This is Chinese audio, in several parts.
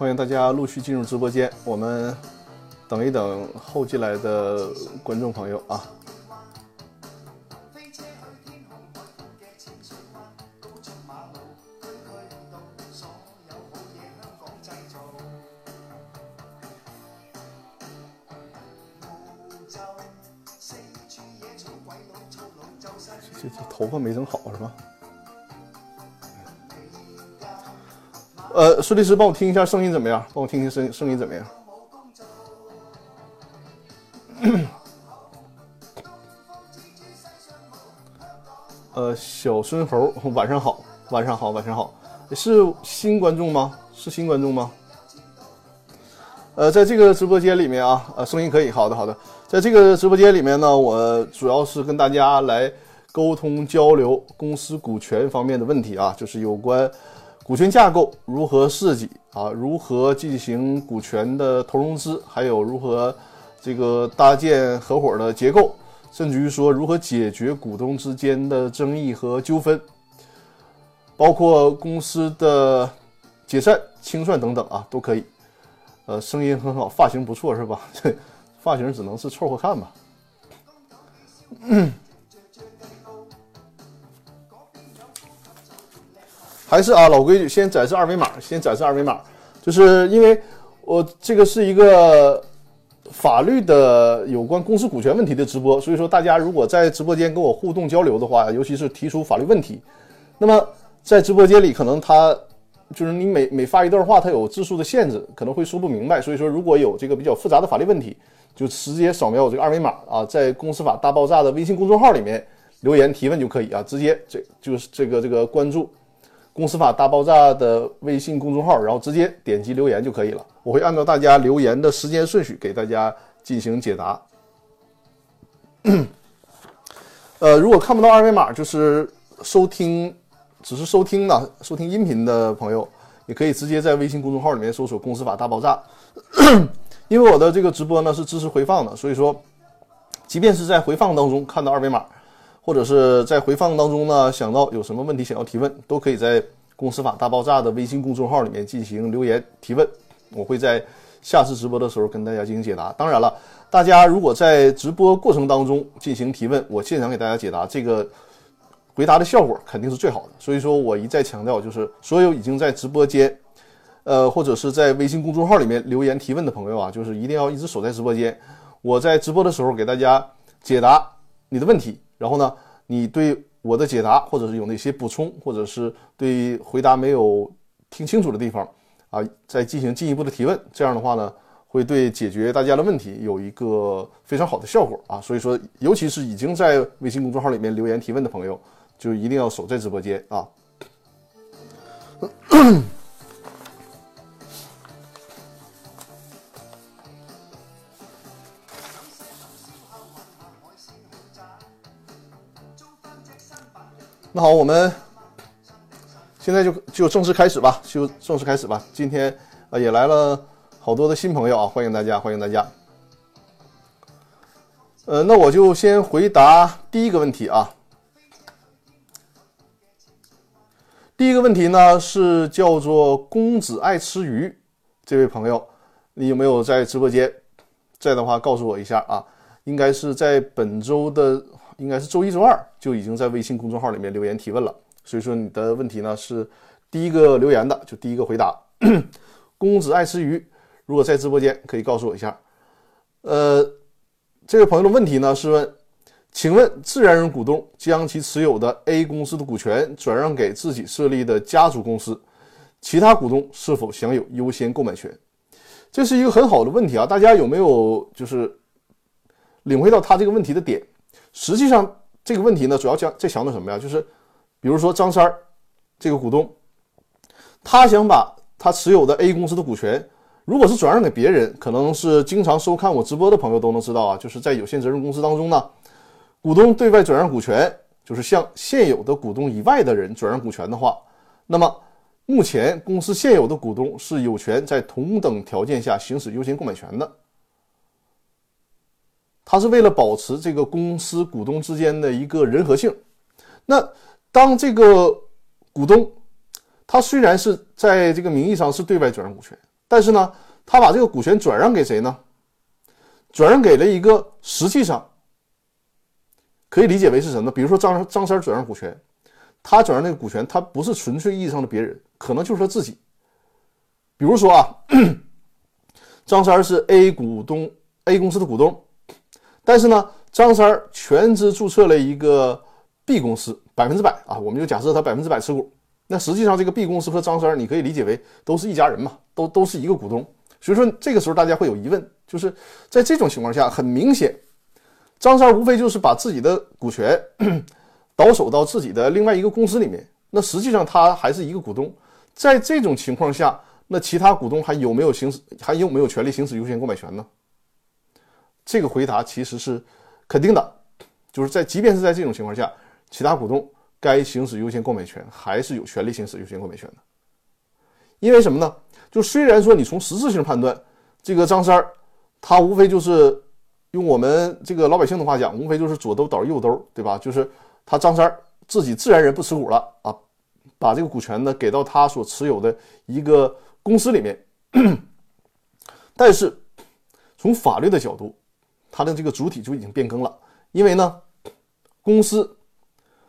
欢迎大家陆续进入直播间，我们等一等后进来的观众朋友啊。呃，苏律师，帮我听一下声音怎么样？帮我听听声声音怎么样？呃，小孙猴，晚上好，晚上好，晚上好，是新观众吗？是新观众吗？呃，在这个直播间里面啊，呃，声音可以，好的，好的，在这个直播间里面呢，我主要是跟大家来沟通交流公司股权方面的问题啊，就是有关。股权架构如何设计啊？如何进行股权的投融资？还有如何这个搭建合伙的结构？甚至于说如何解决股东之间的争议和纠纷？包括公司的解散、清算等等啊，都可以。呃，声音很好，发型不错是吧？这 发型只能是凑合看吧。还是啊，老规矩，先展示二维码，先展示二维码，就是因为我这个是一个法律的有关公司股权问题的直播，所以说大家如果在直播间跟我互动交流的话，尤其是提出法律问题，那么在直播间里可能他就是你每每发一段话，它有字数的限制，可能会说不明白，所以说如果有这个比较复杂的法律问题，就直接扫描我这个二维码啊，在公司法大爆炸的微信公众号里面留言提问就可以啊，直接这就是这个这个关注。公司法大爆炸的微信公众号，然后直接点击留言就可以了。我会按照大家留言的时间顺序给大家进行解答。呃，如果看不到二维码，就是收听只是收听的收听音频的朋友，也可以直接在微信公众号里面搜索“公司法大爆炸”。因为我的这个直播呢是支持回放的，所以说，即便是在回放当中看到二维码。或者是在回放当中呢，想到有什么问题想要提问，都可以在“公司法大爆炸”的微信公众号里面进行留言提问，我会在下次直播的时候跟大家进行解答。当然了，大家如果在直播过程当中进行提问，我现场给大家解答，这个回答的效果肯定是最好的。所以说我一再强调，就是所有已经在直播间，呃，或者是在微信公众号里面留言提问的朋友啊，就是一定要一直守在直播间，我在直播的时候给大家解答你的问题。然后呢，你对我的解答，或者是有哪些补充，或者是对回答没有听清楚的地方，啊，再进行进一步的提问。这样的话呢，会对解决大家的问题有一个非常好的效果啊。所以说，尤其是已经在微信公众号里面留言提问的朋友，就一定要守在直播间啊。那好，我们现在就就正式开始吧，就正式开始吧。今天啊也来了好多的新朋友啊，欢迎大家，欢迎大家。呃，那我就先回答第一个问题啊。第一个问题呢是叫做公子爱吃鱼这位朋友，你有没有在直播间？在的话告诉我一下啊，应该是在本周的。应该是周一、周二就已经在微信公众号里面留言提问了，所以说你的问题呢是第一个留言的，就第一个回答。公子爱吃鱼，如果在直播间可以告诉我一下。呃，这位朋友的问题呢是问，请问自然人股东将其持有的 A 公司的股权转让给自己设立的家族公司，其他股东是否享有优先购买权？这是一个很好的问题啊，大家有没有就是领会到他这个问题的点？实际上这个问题呢，主要讲在强调什么呀？就是，比如说张三儿这个股东，他想把他持有的 A 公司的股权，如果是转让给别人，可能是经常收看我直播的朋友都能知道啊，就是在有限责任公司当中呢，股东对外转让股权，就是向现有的股东以外的人转让股权的话，那么目前公司现有的股东是有权在同等条件下行使优先购买权的。他是为了保持这个公司股东之间的一个人和性。那当这个股东，他虽然是在这个名义上是对外转让股权，但是呢，他把这个股权转让给谁呢？转让给了一个实际上可以理解为是什么？比如说张张三转让股权，他转让那个股权，他不是纯粹意义上的别人，可能就是他自己。比如说啊，张三是 A 股东，A 公司的股东，但是呢，张三儿全资注册了一个 B 公司，百分之百啊，我们就假设他百分之百持股。那实际上这个 B 公司和张三，你可以理解为都是一家人嘛，都都是一个股东。所以说这个时候大家会有疑问，就是在这种情况下，很明显，张三无非就是把自己的股权 倒手到自己的另外一个公司里面，那实际上他还是一个股东。在这种情况下，那其他股东还有没有行使还有没有权利行使优先购买权呢？这个回答其实是肯定的，就是在即便是在这种情况下，其他股东。该行使优先购买权还是有权利行使优先购买权的，因为什么呢？就虽然说你从实质性判断，这个张三儿他无非就是用我们这个老百姓的话讲，无非就是左兜倒右兜，对吧？就是他张三儿自己自然人不持股了啊，把这个股权呢给到他所持有的一个公司里面，但是从法律的角度，他的这个主体就已经变更了，因为呢，公司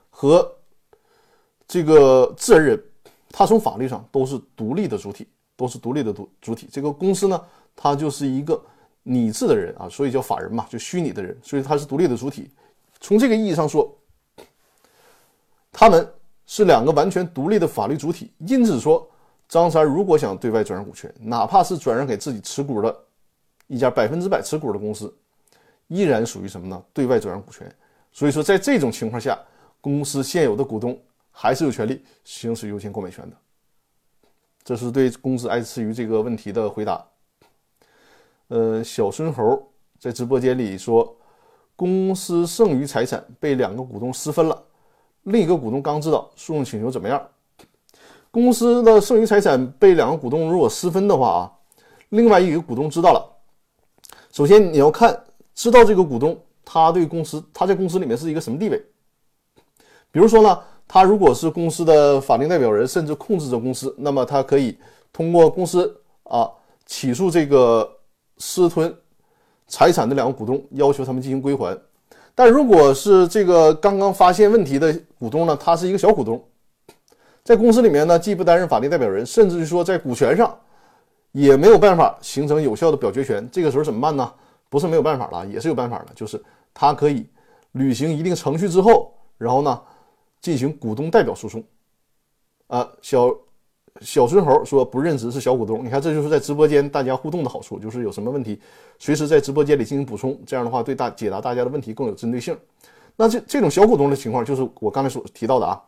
和这个自然人，他从法律上都是独立的主体，都是独立的主主体。这个公司呢，它就是一个拟制的人啊，所以叫法人嘛，就虚拟的人，所以它是独立的主体。从这个意义上说，他们是两个完全独立的法律主体。因此说，张三如果想对外转让股权，哪怕是转让给自己持股的一家百分之百持股的公司，依然属于什么呢？对外转让股权。所以说，在这种情况下，公司现有的股东。还是有权利行使优先购买权的，这是对公司爱吃鱼这个问题的回答。呃，小孙猴在直播间里说，公司剩余财产被两个股东私分了，另一个股东刚知道，诉讼请求怎么样？公司的剩余财产被两个股东如果私分的话啊，另外一个股东知道了，首先你要看知道这个股东他对公司他在公司里面是一个什么地位，比如说呢？他如果是公司的法定代表人，甚至控制着公司，那么他可以通过公司啊起诉这个私吞财产的两个股东，要求他们进行归还。但如果是这个刚刚发现问题的股东呢，他是一个小股东，在公司里面呢，既不担任法定代表人，甚至于说在股权上也没有办法形成有效的表决权。这个时候怎么办呢？不是没有办法了，也是有办法的，就是他可以履行一定程序之后，然后呢。进行股东代表诉讼，啊，小小孙猴说不任职是小股东，你看这就是在直播间大家互动的好处，就是有什么问题，随时在直播间里进行补充，这样的话对大解答大家的问题更有针对性。那这这种小股东的情况，就是我刚才所提到的啊，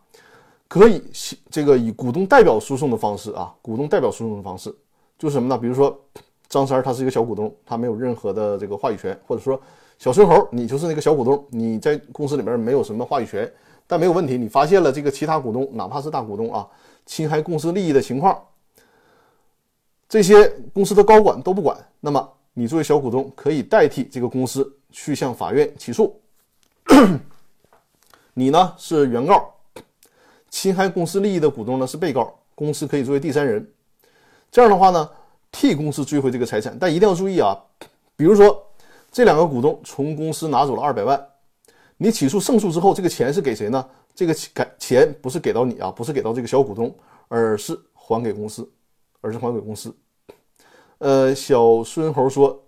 可以这个以股东代表诉讼的方式啊，股东代表诉讼的方式，就是什么呢？比如说张三他是一个小股东，他没有任何的这个话语权，或者说小孙猴你就是那个小股东，你在公司里面没有什么话语权。但没有问题，你发现了这个其他股东，哪怕是大股东啊，侵害公司利益的情况，这些公司的高管都不管，那么你作为小股东可以代替这个公司去向法院起诉，你呢是原告，侵害公司利益的股东呢是被告，公司可以作为第三人，这样的话呢替公司追回这个财产，但一定要注意啊，比如说这两个股东从公司拿走了二百万。你起诉胜诉之后，这个钱是给谁呢？这个钱钱不是给到你啊，不是给到这个小股东，而是还给公司，而是还给公司。呃，小孙猴说，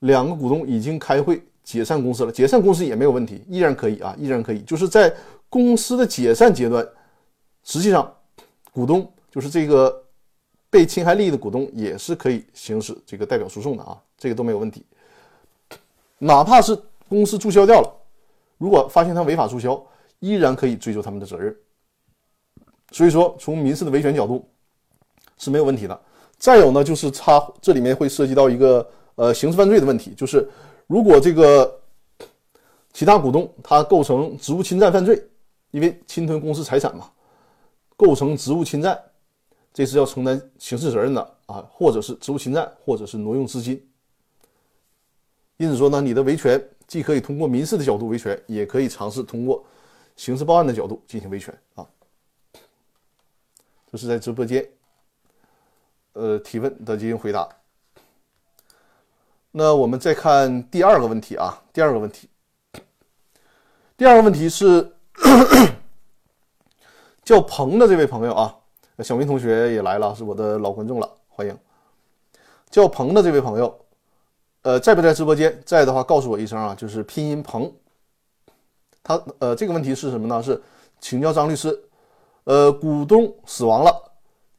两个股东已经开会解散公司了，解散公司也没有问题，依然可以啊，依然可以。就是在公司的解散阶段，实际上股东就是这个被侵害利益的股东，也是可以行使这个代表诉讼的啊，这个都没有问题，哪怕是。公司注销掉了，如果发现他违法注销，依然可以追究他们的责任。所以说，从民事的维权角度是没有问题的。再有呢，就是他这里面会涉及到一个呃刑事犯罪的问题，就是如果这个其他股东他构成职务侵占犯罪，因为侵吞公司财产嘛，构成职务侵占，这是要承担刑事责任的啊，或者是职务侵占，或者是挪用资金。因此说呢，你的维权。既可以通过民事的角度维权，也可以尝试通过刑事报案的角度进行维权啊。这是在直播间呃提问的进行回答。那我们再看第二个问题啊，第二个问题，第二个问题是 叫鹏的这位朋友啊，小明同学也来了，是我的老观众了，欢迎。叫鹏的这位朋友，呃，在不在直播间？在的话，告诉我一声啊，就是拼音鹏。他呃，这个问题是什么呢？是请教张律师，呃，股东死亡了，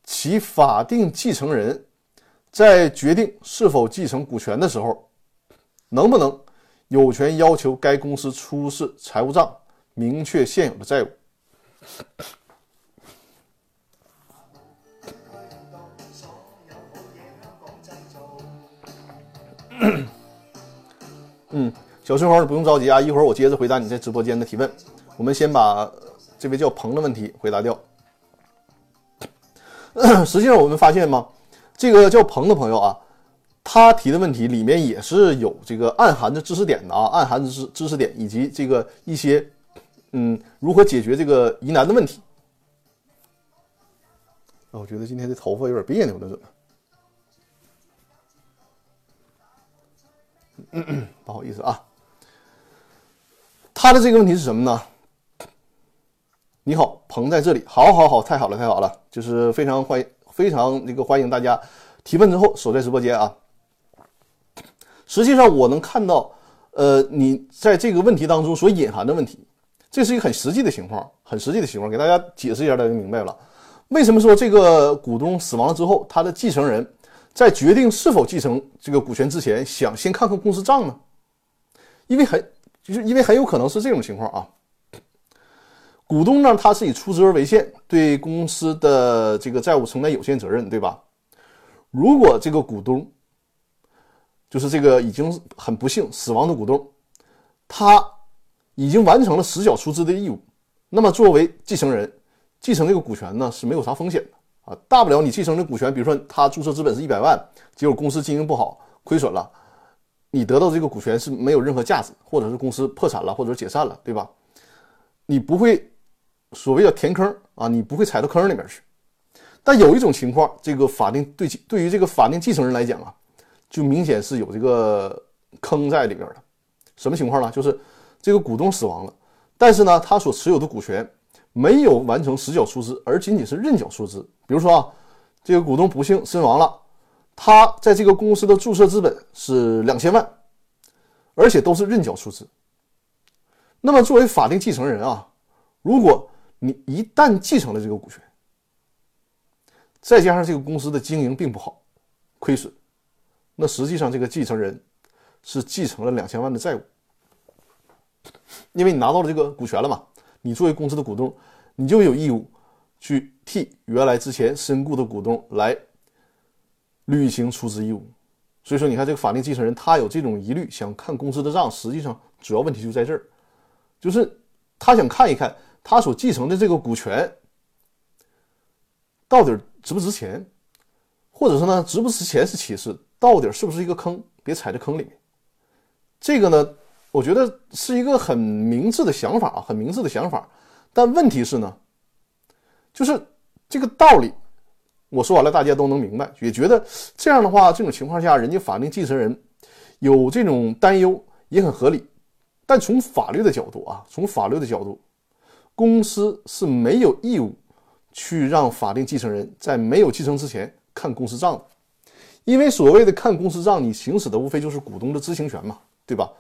其法定继承人。在决定是否继承股权的时候，能不能有权要求该公司出示财务账，明确现有的债务？嗯，小春黄，不用着急啊，一会儿我接着回答你在直播间的提问。我们先把这位叫鹏的问题回答掉。实际上，我们发现吗？这个叫鹏的朋友啊，他提的问题里面也是有这个暗含的知识点的啊，暗含着知知识点以及这个一些嗯如何解决这个疑难的问题。啊，我觉得今天这头发有点别扭了，怎么？嗯 不好意思啊。他的这个问题是什么呢？你好，鹏在这里，好，好，好，太好了，太好了，就是非常欢迎。非常那个欢迎大家提问之后守在直播间啊。实际上我能看到，呃，你在这个问题当中所隐含的问题，这是一个很实际的情况，很实际的情况，给大家解释一下，大家就明白了。为什么说这个股东死亡了之后，他的继承人在决定是否继承这个股权之前，想先看看公司账呢？因为很就是因为很有可能是这种情况啊。股东呢，他是以出资额为限，对公司的这个债务承担有限责任，对吧？如果这个股东就是这个已经很不幸死亡的股东，他已经完成了实缴出资的义务，那么作为继承人，继承这个股权呢是没有啥风险的啊，大不了你继承的股权，比如说他注册资本是一百万，结果公司经营不好亏损了，你得到这个股权是没有任何价值，或者是公司破产了，或者解散了，对吧？你不会。所谓的填坑啊，你不会踩到坑里面去。但有一种情况，这个法定对对于这个法定继承人来讲啊，就明显是有这个坑在里边的。什么情况呢？就是这个股东死亡了，但是呢，他所持有的股权没有完成实缴出资，而仅仅是认缴出资。比如说啊，这个股东不幸身亡了，他在这个公司的注册资本是两千万，而且都是认缴出资。那么作为法定继承人啊，如果你一旦继承了这个股权，再加上这个公司的经营并不好，亏损，那实际上这个继承人是继承了两千万的债务，因为你拿到了这个股权了嘛，你作为公司的股东，你就有义务去替原来之前身故的股东来履行出资义务。所以说，你看这个法定继承人他有这种疑虑，想看公司的账，实际上主要问题就在这儿，就是他想看一看。他所继承的这个股权到底值不值钱，或者说呢，值不值钱是其次，到底是不是一个坑，别踩在坑里面。这个呢，我觉得是一个很明智的想法啊，很明智的想法。但问题是呢，就是这个道理，我说完了，大家都能明白，也觉得这样的话，这种情况下，人家法定继承人有这种担忧也很合理。但从法律的角度啊，从法律的角度。公司是没有义务去让法定继承人在没有继承之前看公司账的，因为所谓的看公司账，你行使的无非就是股东的知情权嘛，对吧？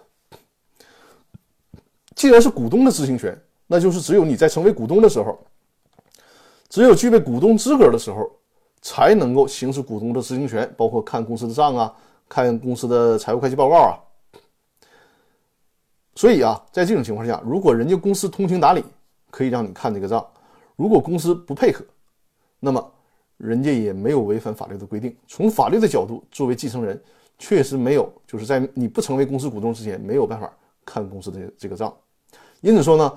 既然是股东的知情权，那就是只有你在成为股东的时候，只有具备股东资格的时候，才能够行使股东的知情权，包括看公司的账啊，看公司的财务会计报告啊。所以啊，在这种情况下，如果人家公司通情达理，可以让你看这个账，如果公司不配合，那么人家也没有违反法律的规定。从法律的角度，作为继承人，确实没有，就是在你不成为公司股东之前，没有办法看公司的这个账。因此说呢，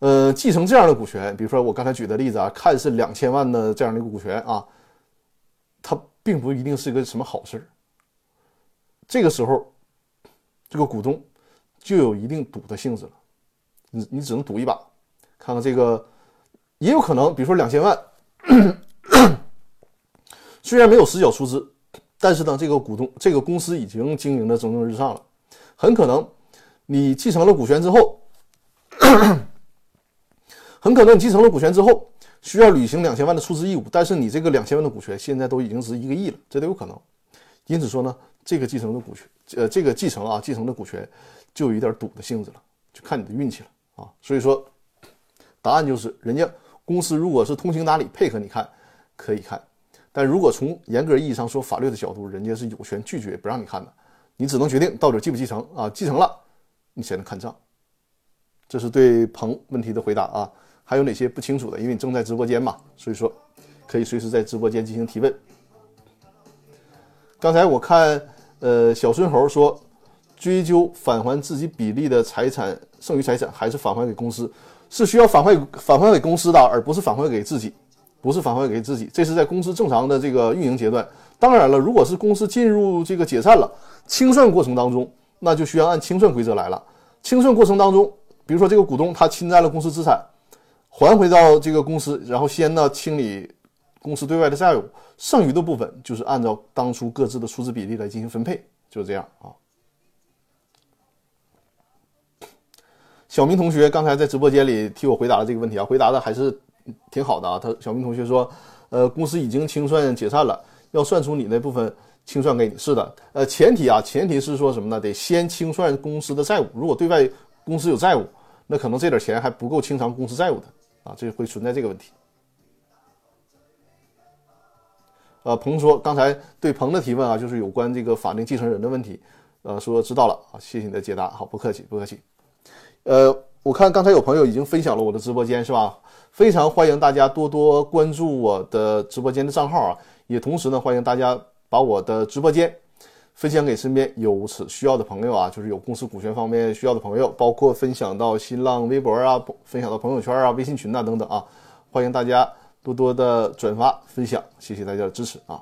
呃，继承这样的股权，比如说我刚才举的例子啊，看似两千万的这样的一个股权啊，它并不一定是一个什么好事儿。这个时候，这个股东就有一定赌的性质了，你你只能赌一把。看看这个，也有可能，比如说两千万，虽然没有实缴出资，但是呢，这个股东这个公司已经经营的蒸蒸日上了。很可能你继承了股权之后，很可能你继承了股权之后需要履行两千万的出资义务，但是你这个两千万的股权现在都已经值一个亿了，这都有可能。因此说呢，这个继承的股权，呃，这个继承啊，继承的股权就有一点赌的性质了，就看你的运气了啊。所以说，答案就是人家。公司如果是通情达理配合你看，可以看；但如果从严格意义上说，法律的角度，人家是有权拒绝不让你看的。你只能决定到底继不继承啊？继承了，你才能看账。这是对鹏问题的回答啊。还有哪些不清楚的？因为你正在直播间嘛，所以说可以随时在直播间进行提问。刚才我看，呃，小孙猴说，追究返还自己比例的财产剩余财产，还是返还给公司？是需要返还返还给公司的，而不是返还给自己，不是返还给自己。这是在公司正常的这个运营阶段。当然了，如果是公司进入这个解散了，清算过程当中，那就需要按清算规则来了。清算过程当中，比如说这个股东他侵占了公司资产，还回到这个公司，然后先呢清理公司对外的债务，剩余的部分就是按照当初各自的出资比例来进行分配，就是这样啊。小明同学刚才在直播间里替我回答了这个问题啊，回答的还是挺好的啊。他小明同学说，呃，公司已经清算解散了，要算出你那部分清算给你。是的，呃，前提啊，前提是说什么呢？得先清算公司的债务。如果对外公司有债务，那可能这点钱还不够清偿公司债务的啊，这会存在这个问题。呃，彭说刚才对彭的提问啊，就是有关这个法定继承人的问题，呃，说知道了啊，谢谢你的解答，好，不客气，不客气。呃，我看刚才有朋友已经分享了我的直播间，是吧？非常欢迎大家多多关注我的直播间的账号啊，也同时呢，欢迎大家把我的直播间分享给身边有此需要的朋友啊，就是有公司股权方面需要的朋友，包括分享到新浪微博啊，分享到朋友圈啊、微信群呐等等啊，欢迎大家多多的转发分享，谢谢大家的支持啊。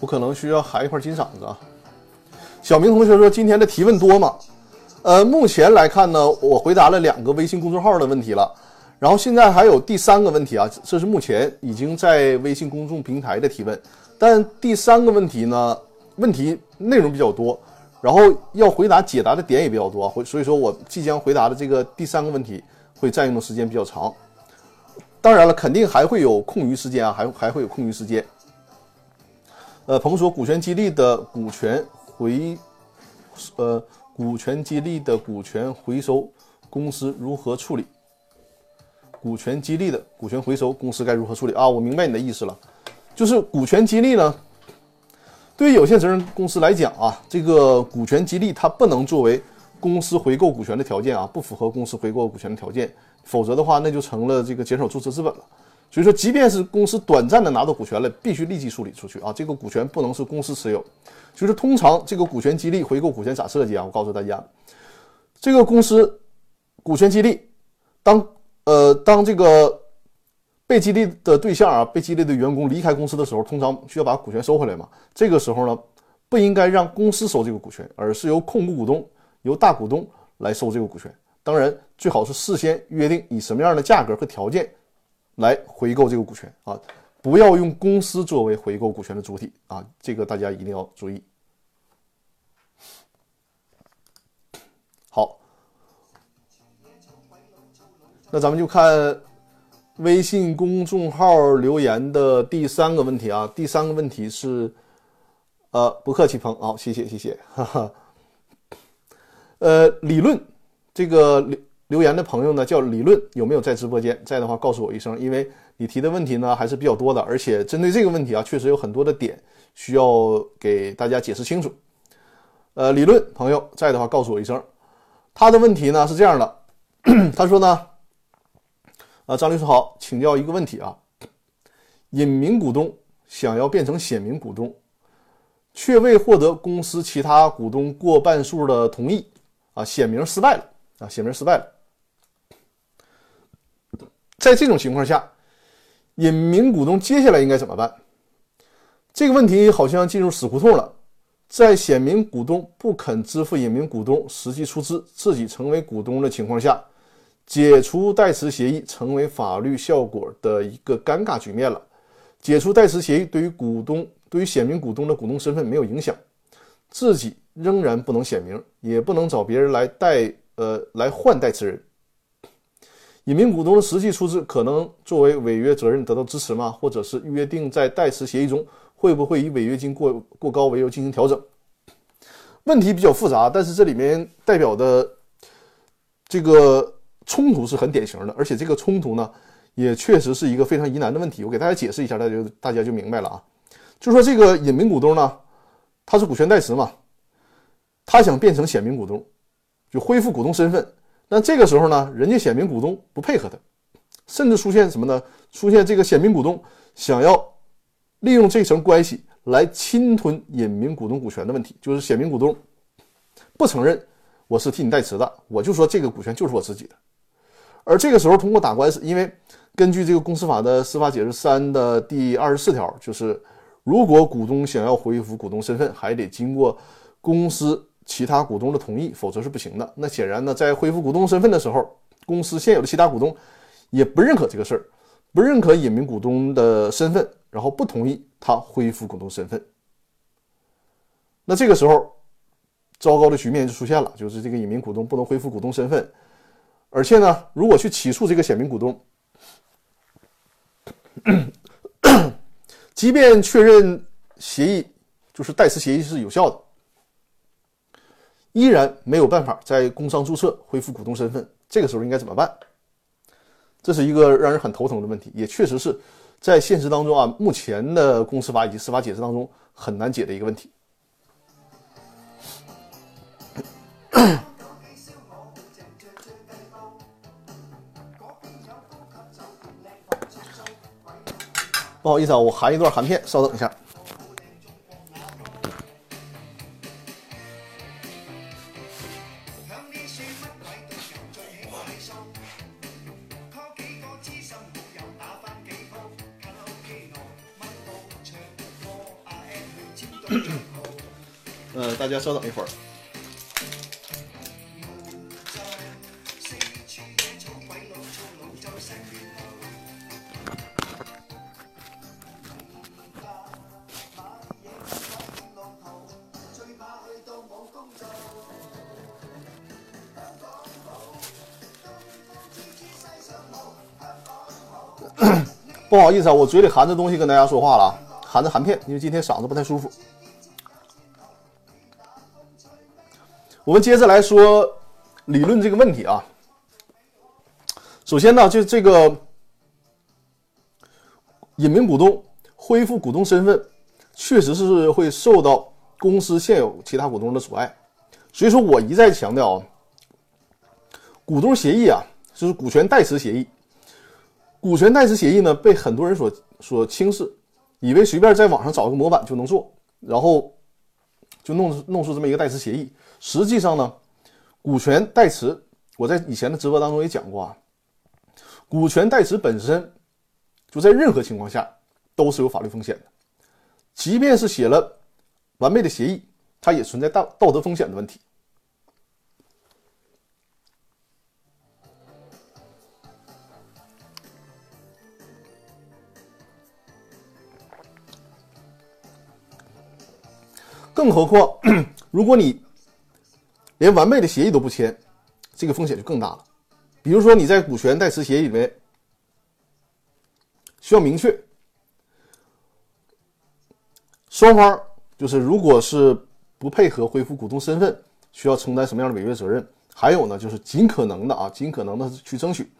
我可能需要含一块金嗓子啊。小明同学说：“今天的提问多吗？”呃，目前来看呢，我回答了两个微信公众号的问题了，然后现在还有第三个问题啊，这是目前已经在微信公众平台的提问，但第三个问题呢，问题内容比较多，然后要回答解答的点也比较多，回所以说我即将回答的这个第三个问题会占用的时间比较长。当然了，肯定还会有空余时间啊，还还会有空余时间。呃，彭说股权激励的股权。回，呃，股权激励的股权回收，公司如何处理？股权激励的股权回收，公司该如何处理啊？我明白你的意思了，就是股权激励呢，对于有限责任公司来讲啊，这个股权激励它不能作为公司回购股权的条件啊，不符合公司回购股权的条件，否则的话，那就成了这个减少注册资本了。所以说，即便是公司短暂的拿到股权了，必须立即处理出去啊！这个股权不能是公司持有。就是通常这个股权激励回购股权咋设计啊？我告诉大家，这个公司股权激励，当呃当这个被激励的对象啊，被激励的员工离开公司的时候，通常需要把股权收回来嘛。这个时候呢，不应该让公司收这个股权，而是由控股股东、由大股东来收这个股权。当然，最好是事先约定以什么样的价格和条件。来回购这个股权啊，不要用公司作为回购股权的主体啊，这个大家一定要注意。好，那咱们就看微信公众号留言的第三个问题啊，第三个问题是，呃，不客气，鹏，好，谢谢，谢谢，哈哈。呃，理论这个理。留言的朋友呢，叫理论有没有在直播间？在的话，告诉我一声，因为你提的问题呢还是比较多的，而且针对这个问题啊，确实有很多的点需要给大家解释清楚。呃，理论朋友在的话，告诉我一声。他的问题呢是这样的，他说呢，啊，张律师好，请教一个问题啊，隐名股东想要变成显名股东，却未获得公司其他股东过半数的同意啊，显名失败了啊，显名失败了。在这种情况下，隐名股东接下来应该怎么办？这个问题好像进入死胡同了。在显名股东不肯支付隐名股东实际出资，自己成为股东的情况下，解除代持协议成为法律效果的一个尴尬局面了。解除代持协议对于股东，对于显名股东的股东身份没有影响，自己仍然不能显名，也不能找别人来代，呃，来换代持人。隐名股东的实际出资可能作为违约责任得到支持吗？或者是约定在代持协议中会不会以违约金过过高为由进行调整？问题比较复杂，但是这里面代表的这个冲突是很典型的，而且这个冲突呢，也确实是一个非常疑难的问题。我给大家解释一下，大家大家就明白了啊。就说这个隐名股东呢，他是股权代持嘛，他想变成显名股东，就恢复股东身份。那这个时候呢，人家显名股东不配合他，甚至出现什么呢？出现这个显名股东想要利用这层关系来侵吞隐名股东股权的问题，就是显名股东不承认我是替你代持的，我就说这个股权就是我自己的。而这个时候通过打官司，因为根据这个公司法的司法解释三的第二十四条，就是如果股东想要恢复股东身份，还得经过公司。其他股东的同意，否则是不行的。那显然呢，在恢复股东身份的时候，公司现有的其他股东也不认可这个事儿，不认可隐名股东的身份，然后不同意他恢复股东身份。那这个时候，糟糕的局面就出现了，就是这个隐名股东不能恢复股东身份，而且呢，如果去起诉这个显名股东，即便确认协议就是代持协议是有效的。依然没有办法在工商注册恢复股东身份，这个时候应该怎么办？这是一个让人很头疼的问题，也确实是在现实当中啊，目前的公司法以及司法解释当中很难解的一个问题。不好意思啊，我含一段含片，稍等一下。稍等一会儿。不好意思啊，我嘴里含着东西跟大家说话了，含着含片，因为今天嗓子不太舒服。我们接着来说理论这个问题啊。首先呢，就这个隐名股东恢复股东身份，确实是会受到公司现有其他股东的阻碍。所以说我一再强调啊，股东协议啊，就是股权代持协议。股权代持协议呢，被很多人所所轻视，以为随便在网上找个模板就能做，然后就弄弄出这么一个代持协议。实际上呢，股权代持，我在以前的直播当中也讲过啊，股权代持本身就在任何情况下都是有法律风险的，即便是写了完美的协议，它也存在道道德风险的问题。更何况，如果你连完备的协议都不签，这个风险就更大了。比如说你在股权代持协议里面需要明确双方就是如果是不配合恢复股东身份，需要承担什么样的违约责任？还有呢，就是尽可能的啊，尽可能的去争取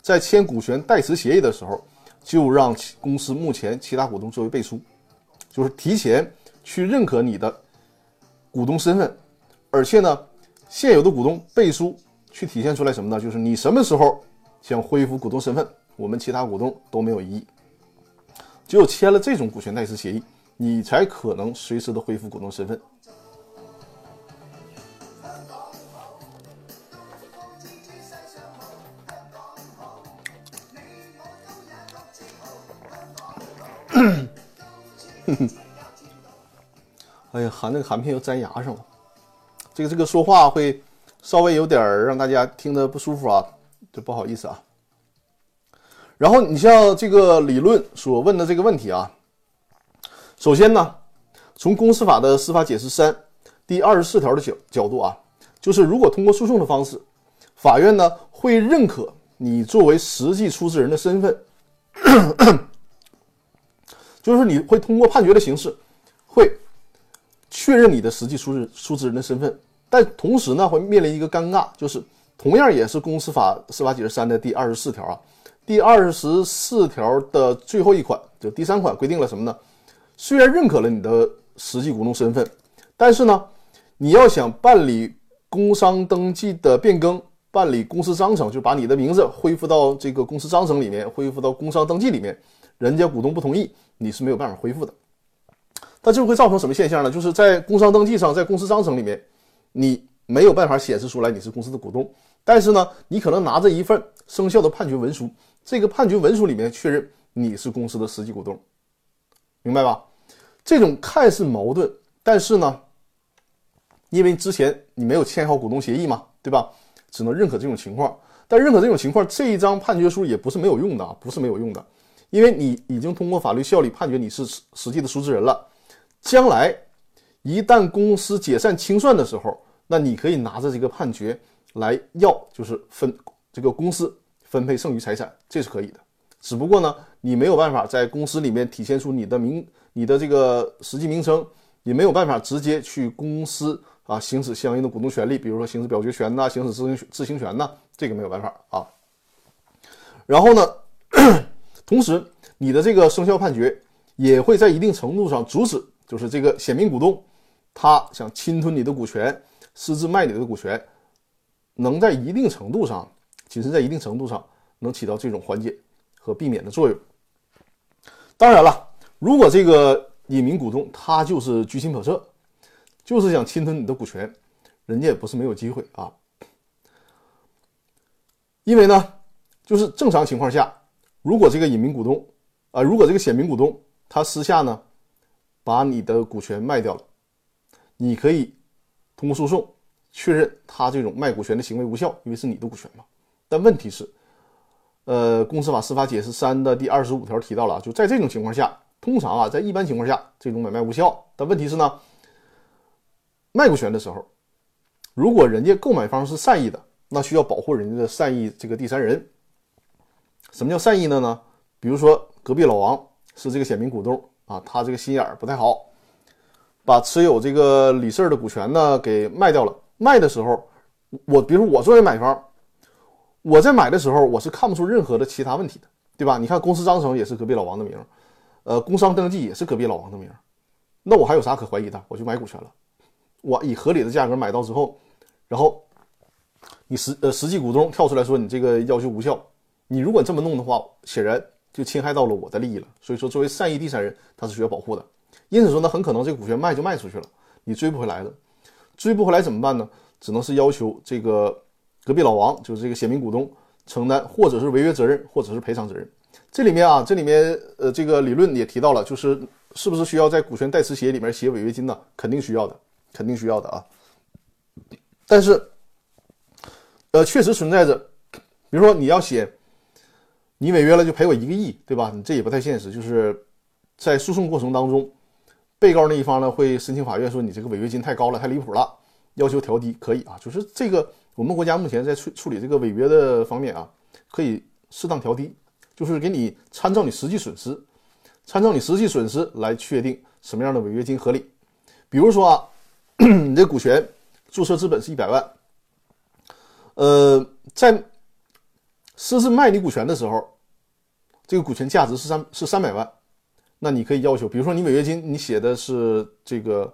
在签股权代持协议的时候，就让公司目前其他股东作为背书，就是提前去认可你的股东身份，而且呢。现有的股东背书去体现出来什么呢？就是你什么时候想恢复股东身份，我们其他股东都没有异议。只有签了这种股权代持协议，你才可能随时的恢复股东身份。哎呀，含那个含片又粘牙上了，这个这个说话会稍微有点让大家听得不舒服啊，就不好意思啊。然后你像这个理论所问的这个问题啊，首先呢，从公司法的司法解释三第二十四条的角角度啊，就是如果通过诉讼的方式，法院呢会认可你作为实际出资人的身份，就是你会通过判决的形式，会确认你的实际出资出资人的身份，但同时呢会面临一个尴尬，就是同样也是公司法司法解释三的第二十四条啊。第二十四条的最后一款，就第三款规定了什么呢？虽然认可了你的实际股东身份，但是呢，你要想办理工商登记的变更，办理公司章程，就把你的名字恢复到这个公司章程里面，恢复到工商登记里面，人家股东不同意，你是没有办法恢复的。那这会造成什么现象呢？就是在工商登记上，在公司章程里面，你没有办法显示出来你是公司的股东，但是呢，你可能拿着一份生效的判决文书。这个判决文书里面确认你是公司的实际股东，明白吧？这种看似矛盾，但是呢，因为之前你没有签好股东协议嘛，对吧？只能认可这种情况。但认可这种情况，这一张判决书也不是没有用的啊，不是没有用的，因为你已经通过法律效力判决你是实际的出资人了。将来一旦公司解散清算的时候，那你可以拿着这个判决来要，就是分这个公司。分配剩余财产，这是可以的，只不过呢，你没有办法在公司里面体现出你的名、你的这个实际名称，也没有办法直接去公司啊行使相应的股东权利，比如说行使表决权呐、行使执行执行权呐，这个没有办法啊。然后呢，同时你的这个生效判决也会在一定程度上阻止，就是这个显名股东他想侵吞你的股权、私自卖你的股权，能在一定程度上。其实，在一定程度上能起到这种缓解和避免的作用。当然了，如果这个隐名股东他就是居心叵测，就是想侵吞你的股权，人家也不是没有机会啊。因为呢，就是正常情况下，如果这个隐名股东啊，如果这个显名股东他私下呢把你的股权卖掉了，你可以通过诉讼确认他这种卖股权的行为无效，因为是你的股权嘛。但问题是，呃，公司法司法解释三的第二十五条提到了，就在这种情况下，通常啊，在一般情况下，这种买卖无效。但问题是呢，卖股权的时候，如果人家购买方是善意的，那需要保护人家的善意这个第三人。什么叫善意的呢？比如说隔壁老王是这个显名股东啊，他这个心眼儿不太好，把持有这个李四的股权呢给卖掉了。卖的时候，我比如我作为买方。我在买的时候，我是看不出任何的其他问题的，对吧？你看公司章程也是隔壁老王的名，呃，工商登记也是隔壁老王的名，那我还有啥可怀疑的？我就买股权了，我以合理的价格买到之后，然后你实呃实际股东跳出来说你这个要求无效，你如果这么弄的话，显然就侵害到了我的利益了。所以说，作为善意第三人，他是需要保护的。因此说呢，很可能这个股权卖就卖出去了，你追不回来了，追不回来怎么办呢？只能是要求这个。隔壁老王就是这个显名股东承担，或者是违约责任，或者是赔偿责任。这里面啊，这里面呃，这个理论也提到了，就是是不是需要在股权代持协议里面写违约金呢？肯定需要的，肯定需要的啊。但是，呃，确实存在着，比如说你要写，你违约了就赔我一个亿，对吧？你这也不太现实。就是在诉讼过程当中，被告那一方呢会申请法院说你这个违约金太高了，太离谱了，要求调低，可以啊。就是这个。我们国家目前在处处理这个违约的方面啊，可以适当调低，就是给你参照你实际损失，参照你实际损失来确定什么样的违约金合理。比如说啊，你这股权注册资本是一百万，呃，在私自卖你股权的时候，这个股权价值是三是三百万，那你可以要求，比如说你违约金你写的是这个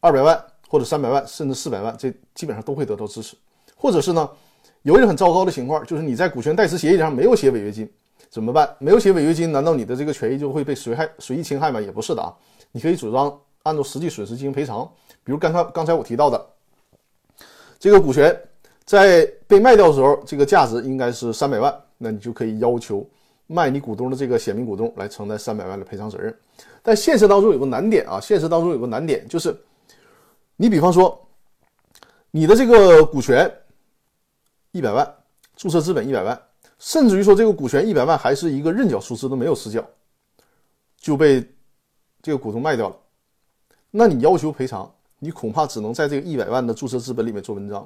二百万。或者三百万甚至四百万，这基本上都会得到支持。或者是呢，有一种很糟糕的情况，就是你在股权代持协议上没有写违约金，怎么办？没有写违约金，难道你的这个权益就会被随害随意侵害吗？也不是的啊，你可以主张按照实际损失进行赔偿。比如刚才刚才我提到的，这个股权在被卖掉的时候，这个价值应该是三百万，那你就可以要求卖你股东的这个显名股东来承担三百万的赔偿责任。但现实当中有个难点啊，现实当中有个难点就是，你比方说你的这个股权。一百万注册资本一百万，甚至于说这个股权一百万还是一个认缴出资都没有实缴，就被这个股东卖掉了。那你要求赔偿，你恐怕只能在这个一百万的注册资本里面做文章。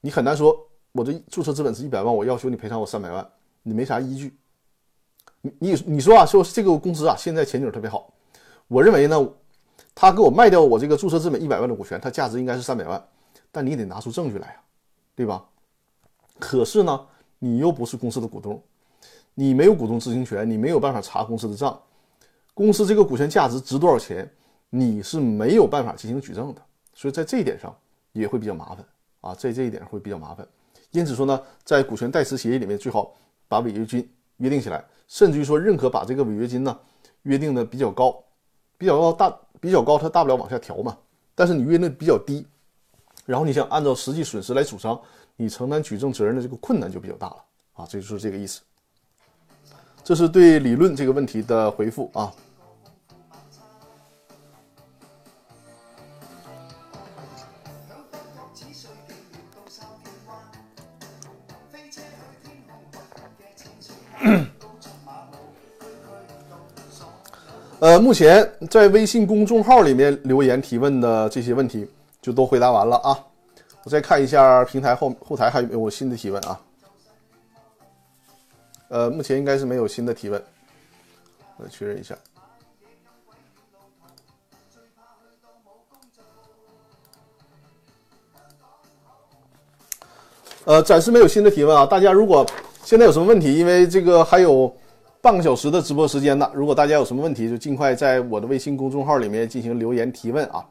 你很难说我的注册资本是一百万，我要求你赔偿我三百万，你没啥依据。你你你说啊，说这个公司啊，现在前景特别好。我认为呢，他给我卖掉我这个注册资本一百万的股权，它价值应该是三百万，但你得拿出证据来呀，对吧？可是呢，你又不是公司的股东，你没有股东知情权，你没有办法查公司的账，公司这个股权价值值多少钱，你是没有办法进行举证的，所以在这一点上也会比较麻烦啊，在这一点会比较麻烦。因此说呢，在股权代持协议里面，最好把违约金约定起来，甚至于说认可把这个违约金呢约定的比较高，比较高大比较高，它大不了往下调嘛。但是你约定比较低，然后你想按照实际损失来主张。你承担举证责任的这个困难就比较大了啊，这就是这个意思。这是对理论这个问题的回复啊。呃，目前在微信公众号里面留言提问的这些问题就都回答完了啊。我再看一下平台后后台还有没有新的提问啊？呃，目前应该是没有新的提问，我确认一下。呃，暂时没有新的提问啊。大家如果现在有什么问题，因为这个还有半个小时的直播时间呢，如果大家有什么问题，就尽快在我的微信公众号里面进行留言提问啊。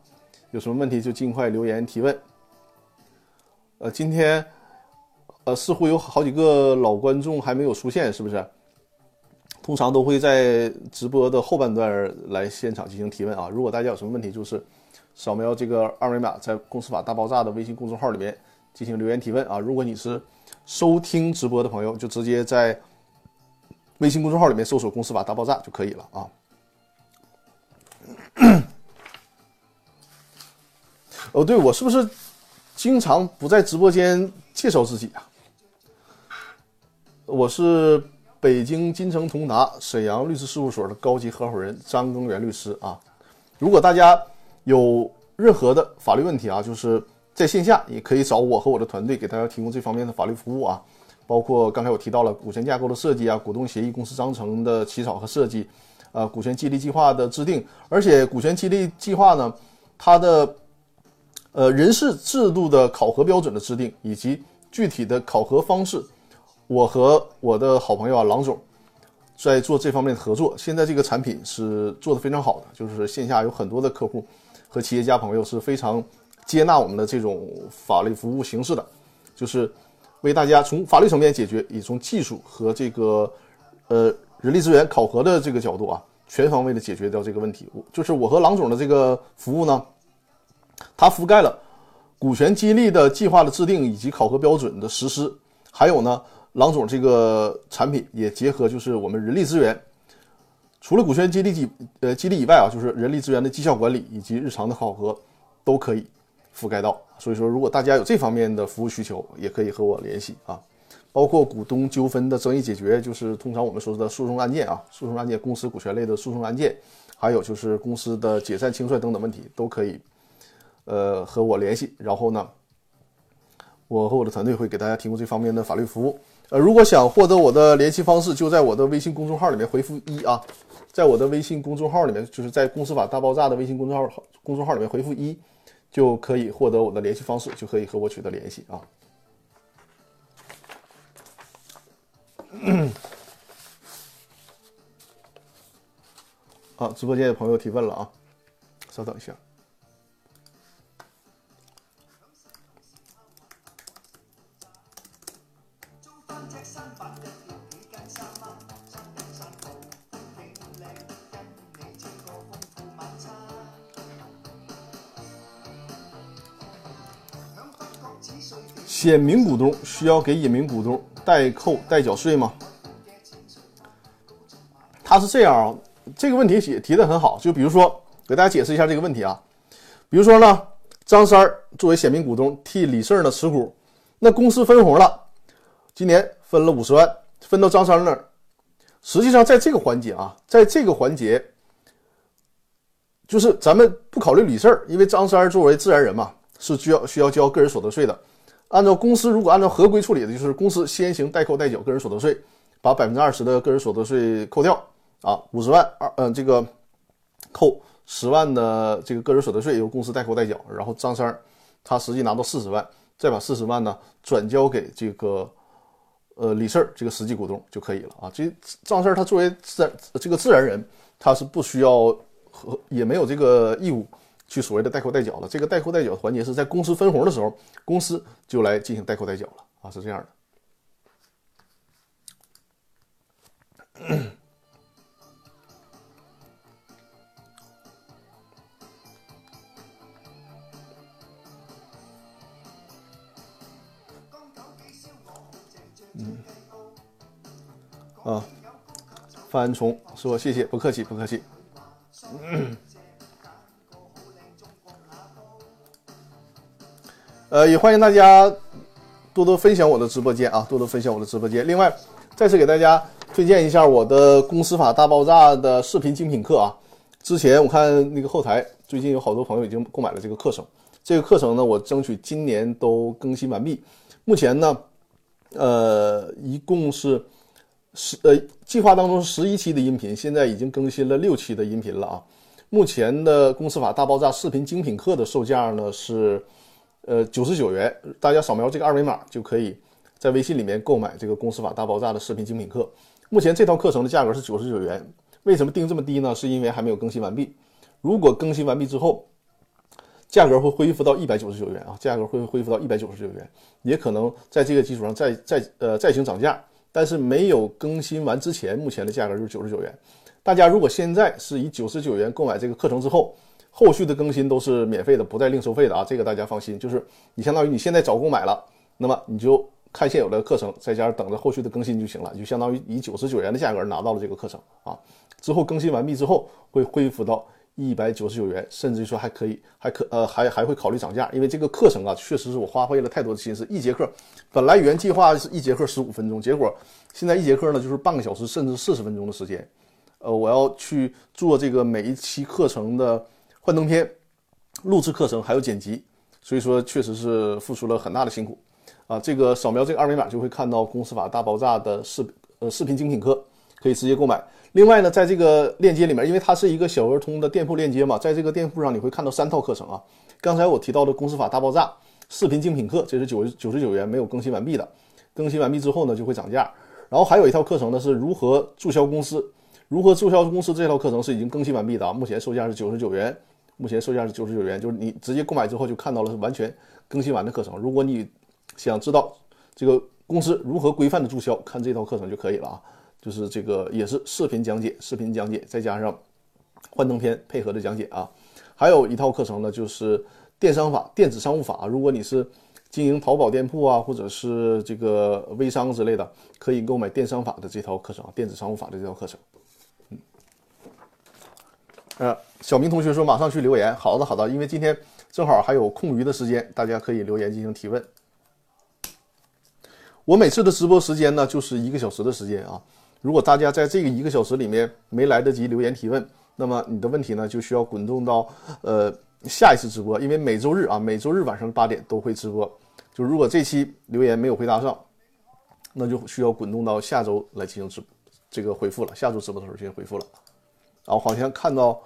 有什么问题就尽快留言提问。呃，今天，呃，似乎有好几个老观众还没有出现，是不是？通常都会在直播的后半段来现场进行提问啊。如果大家有什么问题，就是扫描这个二维码，在“公司法大爆炸”的微信公众号里面进行留言提问啊。如果你是收听直播的朋友，就直接在微信公众号里面搜索“公司法大爆炸”就可以了啊。哦，对我是不是？经常不在直播间介绍自己啊！我是北京金城同达沈阳律师事务所的高级合伙人张根源律师啊。如果大家有任何的法律问题啊，就是在线下也可以找我和我的团队给大家提供这方面的法律服务啊。包括刚才我提到了股权架构的设计啊，股东协议、公司章程的起草和设计，呃，股权激励计划的制定，而且股权激励计划呢，它的。呃，人事制度的考核标准的制定以及具体的考核方式，我和我的好朋友啊，郎总在做这方面的合作。现在这个产品是做的非常好的，就是线下有很多的客户和企业家朋友是非常接纳我们的这种法律服务形式的，就是为大家从法律层面解决，也从技术和这个呃人力资源考核的这个角度啊，全方位的解决掉这个问题。就是我和郎总的这个服务呢。它覆盖了股权激励的计划的制定以及考核标准的实施，还有呢，郎总这个产品也结合就是我们人力资源，除了股权激励激呃激励以外啊，就是人力资源的绩效管理以及日常的考核都可以覆盖到。所以说，如果大家有这方面的服务需求，也可以和我联系啊。包括股东纠纷的争议解决，就是通常我们说的诉讼案件啊，诉讼案件、公司股权类的诉讼案件，还有就是公司的解散清算等等问题都可以。呃，和我联系，然后呢，我和我的团队会给大家提供这方面的法律服务。呃，如果想获得我的联系方式，就在我的微信公众号里面回复一啊，在我的微信公众号里面，就是在“公司法大爆炸”的微信公众号公众号里面回复一，就可以获得我的联系方式，就可以和我取得联系啊。啊，直播间的朋友提问了啊，稍等一下。显名股东需要给隐名股东代扣代缴税吗？他是这样啊，这个问题也提的很好。就比如说，给大家解释一下这个问题啊。比如说呢，张三儿作为显名股东替李四呢持股，那公司分红了，今年分了五十万，分到张三那儿。实际上，在这个环节啊，在这个环节，就是咱们不考虑李四儿，因为张三儿作为自然人嘛，是需要需要交个人所得税的。按照公司如果按照合规处理的，就是公司先行代扣代缴个人所得税，把百分之二十的个人所得税扣掉啊，五十万二嗯这个扣十万的这个个人所得税由公司代扣代缴，然后张三儿他实际拿到四十万，再把四十万呢转交给这个呃李四儿这个实际股东就可以了啊。这张三他作为自然这个自然人，他是不需要和也没有这个义务。去所谓的代扣代缴了，这个代扣代缴的环节是在公司分红的时候，公司就来进行代扣代缴了啊，是这样的。嗯，啊，范虫说谢谢，不客气，不客气。呃，也欢迎大家多多分享我的直播间啊，多多分享我的直播间。另外，再次给大家推荐一下我的《公司法大爆炸》的视频精品课啊。之前我看那个后台，最近有好多朋友已经购买了这个课程。这个课程呢，我争取今年都更新完毕。目前呢，呃，一共是十呃，计划当中是十一期的音频，现在已经更新了六期的音频了啊。目前的《公司法大爆炸》视频精品课的售价呢是。呃，九十九元，大家扫描这个二维码就可以在微信里面购买这个《公司法大爆炸》的视频精品课。目前这套课程的价格是九十九元，为什么定这么低呢？是因为还没有更新完毕。如果更新完毕之后，价格会恢复到一百九十九元啊，价格会恢复到一百九十九元，也可能在这个基础上再再呃再行涨价。但是没有更新完之前，目前的价格就是九十九元。大家如果现在是以九十九元购买这个课程之后，后续的更新都是免费的，不再另收费的啊！这个大家放心，就是你相当于你现在早购买了，那么你就看现有的课程，在家等着后续的更新就行了，就相当于以九十九元的价格拿到了这个课程啊。之后更新完毕之后会恢复到一百九十九元，甚至于说还可以，还可呃还还会考虑涨价，因为这个课程啊，确实是我花费了太多的心思。一节课本来原计划是一节课十五分钟，结果现在一节课呢就是半个小时甚至四十分钟的时间，呃，我要去做这个每一期课程的。幻灯片、录制课程还有剪辑，所以说确实是付出了很大的辛苦啊！这个扫描这个二维码就会看到《公司法大爆炸》的视呃视频精品课，可以直接购买。另外呢，在这个链接里面，因为它是一个小儿通的店铺链接嘛，在这个店铺上你会看到三套课程啊。刚才我提到的《公司法大爆炸》视频精品课，这是九九十九元，没有更新完毕的。更新完毕之后呢，就会涨价。然后还有一套课程呢，是如何注销公司，如何注销公司这套课程是已经更新完毕的啊，目前售价是九十九元。目前售价是九十九元，就是你直接购买之后就看到了是完全更新完的课程。如果你想知道这个公司如何规范的注销，看这套课程就可以了啊。就是这个也是视频讲解，视频讲解再加上幻灯片配合的讲解啊。还有一套课程呢，就是电商法、电子商务法。如果你是经营淘宝店铺啊，或者是这个微商之类的，可以购买电商法的这套课程啊，电子商务法的这套课程。呃，小明同学说马上去留言。好的，好的，因为今天正好还有空余的时间，大家可以留言进行提问。我每次的直播时间呢，就是一个小时的时间啊。如果大家在这个一个小时里面没来得及留言提问，那么你的问题呢就需要滚动到呃下一次直播，因为每周日啊，每周日晚上八点都会直播。就如果这期留言没有回答上，那就需要滚动到下周来进行直这个回复了。下周直播的时候进行回复了。然后好像看到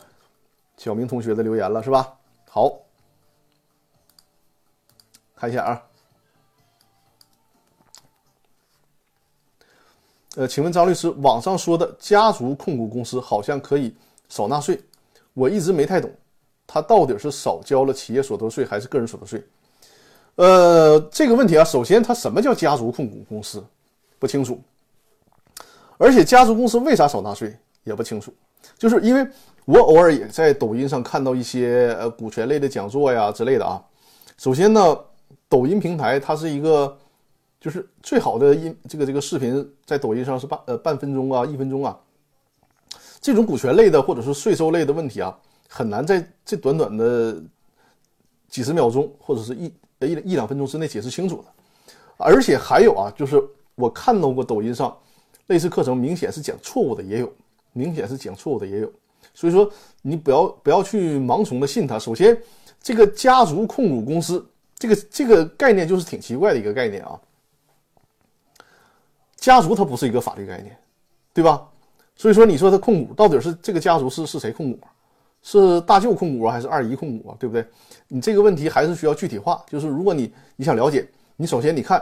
小明同学的留言了，是吧？好，看一下啊。呃，请问张律师，网上说的家族控股公司好像可以少纳税，我一直没太懂，他到底是少交了企业所得税还是个人所得税？呃，这个问题啊，首先，它什么叫家族控股公司？不清楚。而且家族公司为啥少纳税也不清楚，就是因为我偶尔也在抖音上看到一些呃股权类的讲座呀之类的啊。首先呢，抖音平台它是一个就是最好的音这个这个视频在抖音上是半呃半分钟啊一分钟啊，这种股权类的或者是税收类的问题啊，很难在这短短的几十秒钟或者是一一一两分钟之内解释清楚的。而且还有啊，就是我看到过抖音上。类似课程明显是讲错误的，也有明显是讲错误的，也有。所以说你不要不要去盲从的信他。首先，这个家族控股公司这个这个概念就是挺奇怪的一个概念啊。家族它不是一个法律概念，对吧？所以说你说它控股到底是这个家族是是谁控股？是大舅控股还是二姨控股啊？对不对？你这个问题还是需要具体化。就是如果你你想了解，你首先你看。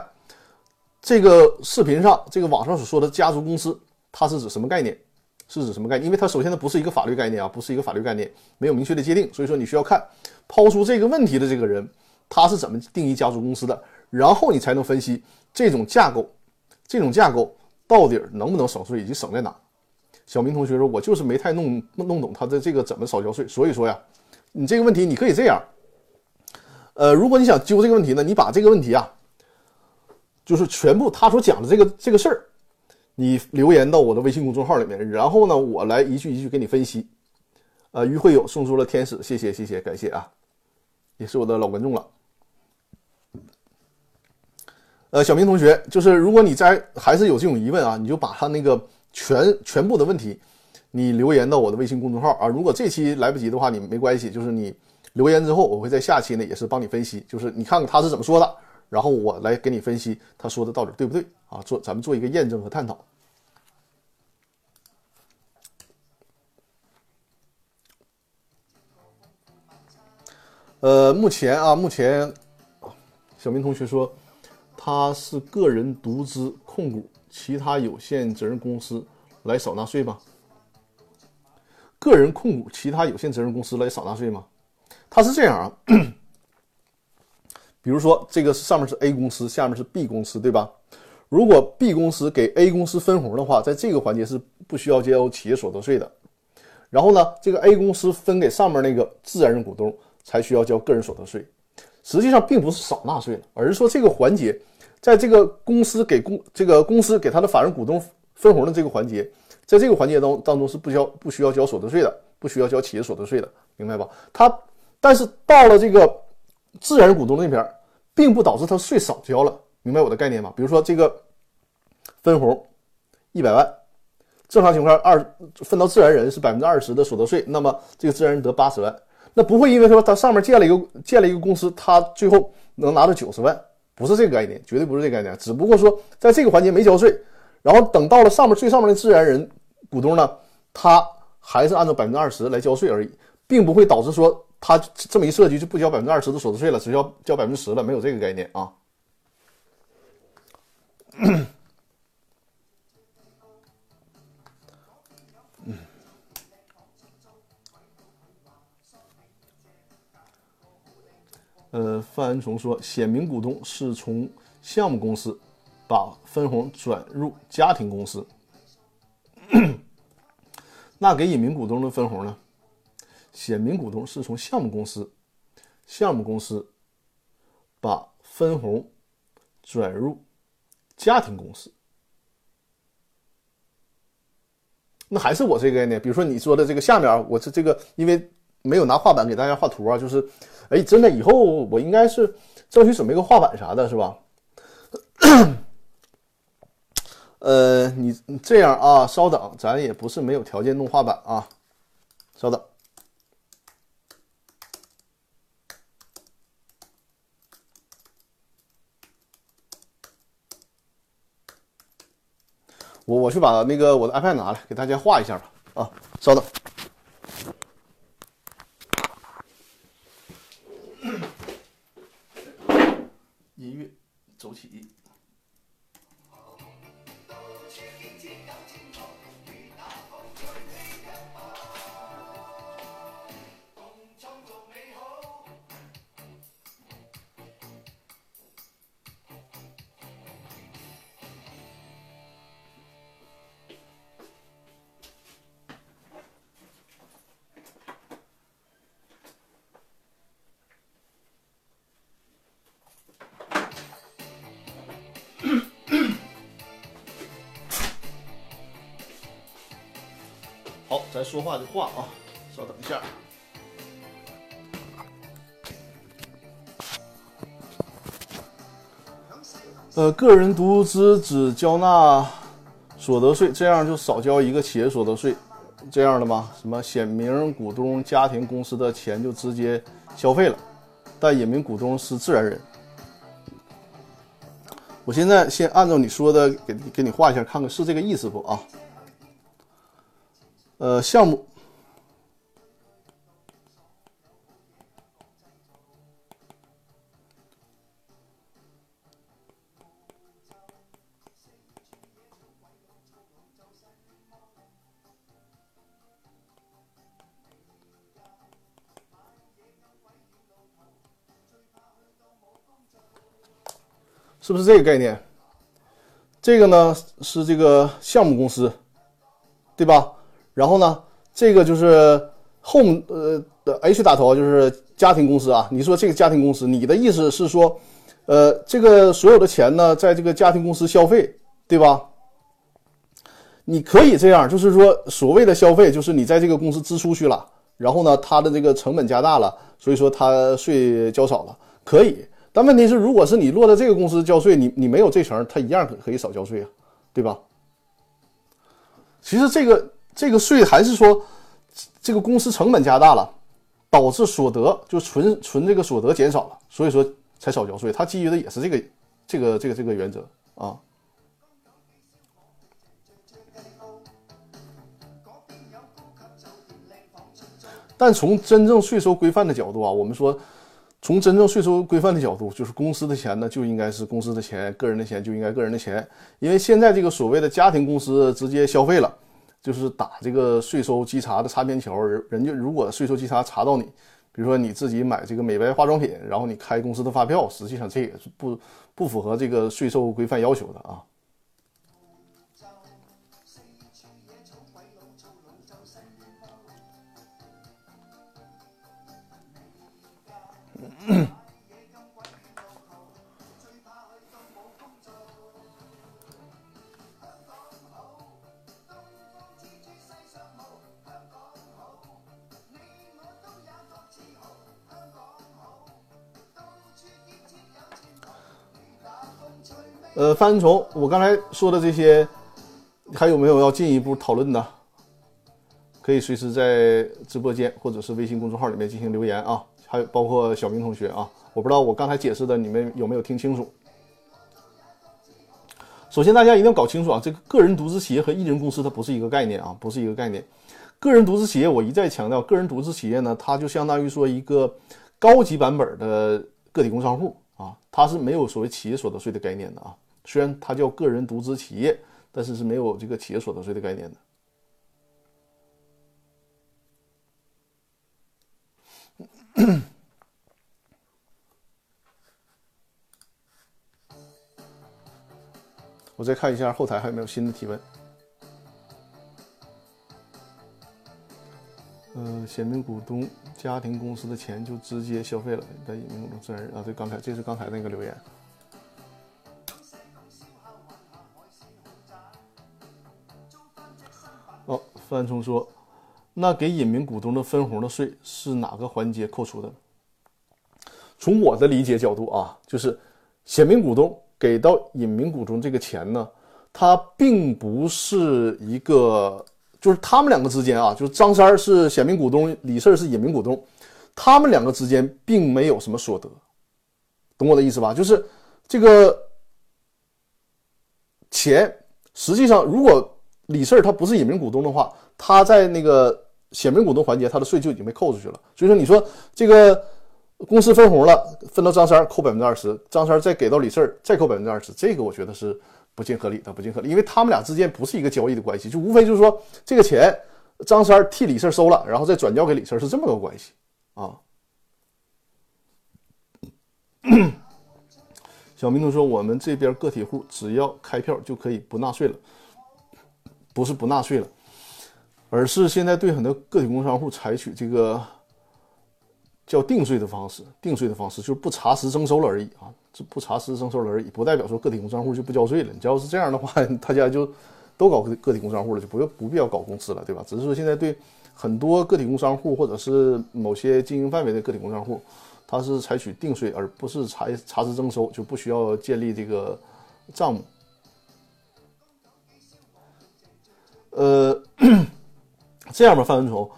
这个视频上，这个网上所说的家族公司，它是指什么概念？是指什么概念？因为它首先它不是一个法律概念啊，不是一个法律概念，没有明确的界定，所以说你需要看抛出这个问题的这个人，他是怎么定义家族公司的，然后你才能分析这种架构，这种架构到底能不能省税以及省在哪。小明同学说，我就是没太弄弄懂他的这个怎么少交税，所以说呀，你这个问题你可以这样，呃，如果你想揪这个问题呢，你把这个问题啊。就是全部他所讲的这个这个事儿，你留言到我的微信公众号里面，然后呢，我来一句一句给你分析。呃，于会友送出了天使，谢谢谢谢，感谢啊，也是我的老观众了。呃，小明同学，就是如果你在还是有这种疑问啊，你就把他那个全全部的问题，你留言到我的微信公众号啊。如果这期来不及的话，你没关系，就是你留言之后，我会在下期呢也是帮你分析，就是你看看他是怎么说的。然后我来给你分析他说的到底对不对啊？做咱们做一个验证和探讨。呃，目前啊，目前小明同学说他是个人独资控股其他有限责任公司来少纳税吗？个人控股其他有限责任公司来少纳税吗？他是这样啊。比如说，这个上面是 A 公司，下面是 B 公司，对吧？如果 B 公司给 A 公司分红的话，在这个环节是不需要交企业所得税的。然后呢，这个 A 公司分给上面那个自然人股东才需要交个人所得税。实际上并不是少纳税了，而是说这个环节，在这个公司给公这个公司给他的法人股东分红的这个环节，在这个环节当当中是不交不需要交所得税的，不需要交企业所得税的，明白吧？他但是到了这个。自然股东那边，并不导致他税少交了，明白我的概念吗？比如说这个分红一百万，正常情况二分到自然人是百分之二十的所得税，那么这个自然人得八十万，那不会因为说他上面建了一个建了一个公司，他最后能拿到九十万，不是这个概念，绝对不是这个概念，只不过说在这个环节没交税，然后等到了上面最上面的自然人股东呢，他还是按照百分之二十来交税而已，并不会导致说。他这么一设计，就不交百分之二十的所得税了，只交交百分之十了，没有这个概念啊。范恩崇说，显名股东是从项目公司把分红转入家庭公司，那给隐名股东的分红呢？显名股东是从项目公司，项目公司把分红转入家庭公司，那还是我这个概念。比如说你说的这个下面，我这这个因为没有拿画板给大家画图啊，就是，哎，真的以后我应该是争取准备个画板啥的，是吧？呃，你这样啊，稍等，咱也不是没有条件弄画板啊，稍等。我我去把那个我的 iPad 拿来，给大家画一下吧。啊，稍等。音乐走起。说话的话啊，稍等一下。呃，个人独资只交纳所得税，这样就少交一个企业所得税，这样的吗？什么显名股东家庭公司的钱就直接消费了，但隐名股东是自然人。我现在先按照你说的给给你画一下，看看是这个意思不啊？呃，项目。是不是这个概念？这个呢是这个项目公司，对吧？然后呢，这个就是 home 呃的 H 打头就是家庭公司啊。你说这个家庭公司，你的意思是说，呃，这个所有的钱呢，在这个家庭公司消费，对吧？你可以这样，就是说所谓的消费，就是你在这个公司支出去了，然后呢，它的这个成本加大了，所以说它税交少了，可以。但问题是，如果是你落在这个公司交税，你你没有这层，他一样可可以少交税啊，对吧？其实这个这个税还是说，这个公司成本加大了，导致所得就纯纯这个所得减少了，所以说才少交税。它基于的也是这个这个这个这个原则啊。但从真正税收规范的角度啊，我们说。从真正税收规范的角度，就是公司的钱呢，就应该是公司的钱，个人的钱就应该个人的钱。因为现在这个所谓的家庭公司直接消费了，就是打这个税收稽查的擦边球。人人家如果税收稽查查到你，比如说你自己买这个美白化妆品，然后你开公司的发票，实际上这也是不不符合这个税收规范要求的啊。呃，范虫，我刚才说的这些，还有没有要进一步讨论的？可以随时在直播间或者是微信公众号里面进行留言啊。还有包括小明同学啊，我不知道我刚才解释的你们有没有听清楚。首先，大家一定要搞清楚啊，这个个人独资企业和一人公司它不是一个概念啊，不是一个概念。个人独资企业，我一再强调，个人独资企业呢，它就相当于说一个高级版本的个体工商户啊，它是没有所谓企业所得税的概念的啊。虽然它叫个人独资企业，但是是没有这个企业所得税的概念的。我再看一下后台还有没有新的提问。嗯，显名股东家庭公司的钱就直接消费了，在隐名股东自然人啊，对，刚才这是刚才那个留言。哦，范冲说，那给隐名股东的分红的税是哪个环节扣除的？从我的理解角度啊，就是显名股东给到隐名股东这个钱呢，它并不是一个，就是他们两个之间啊，就是张三是显名股东，李四是隐名股东，他们两个之间并没有什么所得，懂我的意思吧？就是这个钱，实际上如果。李四他不是隐名股东的话，他在那个显名股东环节，他的税就已经被扣出去了。所以说，你说这个公司分红了，分到张三扣百分之二十，张三再给到李四再扣百分之二十，这个我觉得是不尽合理的，不尽合理，因为他们俩之间不是一个交易的关系，就无非就是说这个钱张三替李四收了，然后再转交给李四，是这么个关系啊。小明同说，我们这边个体户只要开票就可以不纳税了。不是不纳税了，而是现在对很多个体工商户采取这个叫定税的方式，定税的方式就是不查实征收了而已啊，这不查实征收了而已，不代表说个体工商户就不交税了。你只要是这样的话，大家就都搞个个体工商户了，就不用不必要搞公司了，对吧？只是说现在对很多个体工商户或者是某些经营范围的个体工商户，它是采取定税，而不是查查实征收，就不需要建立这个账目。呃，这样吧，范文崇。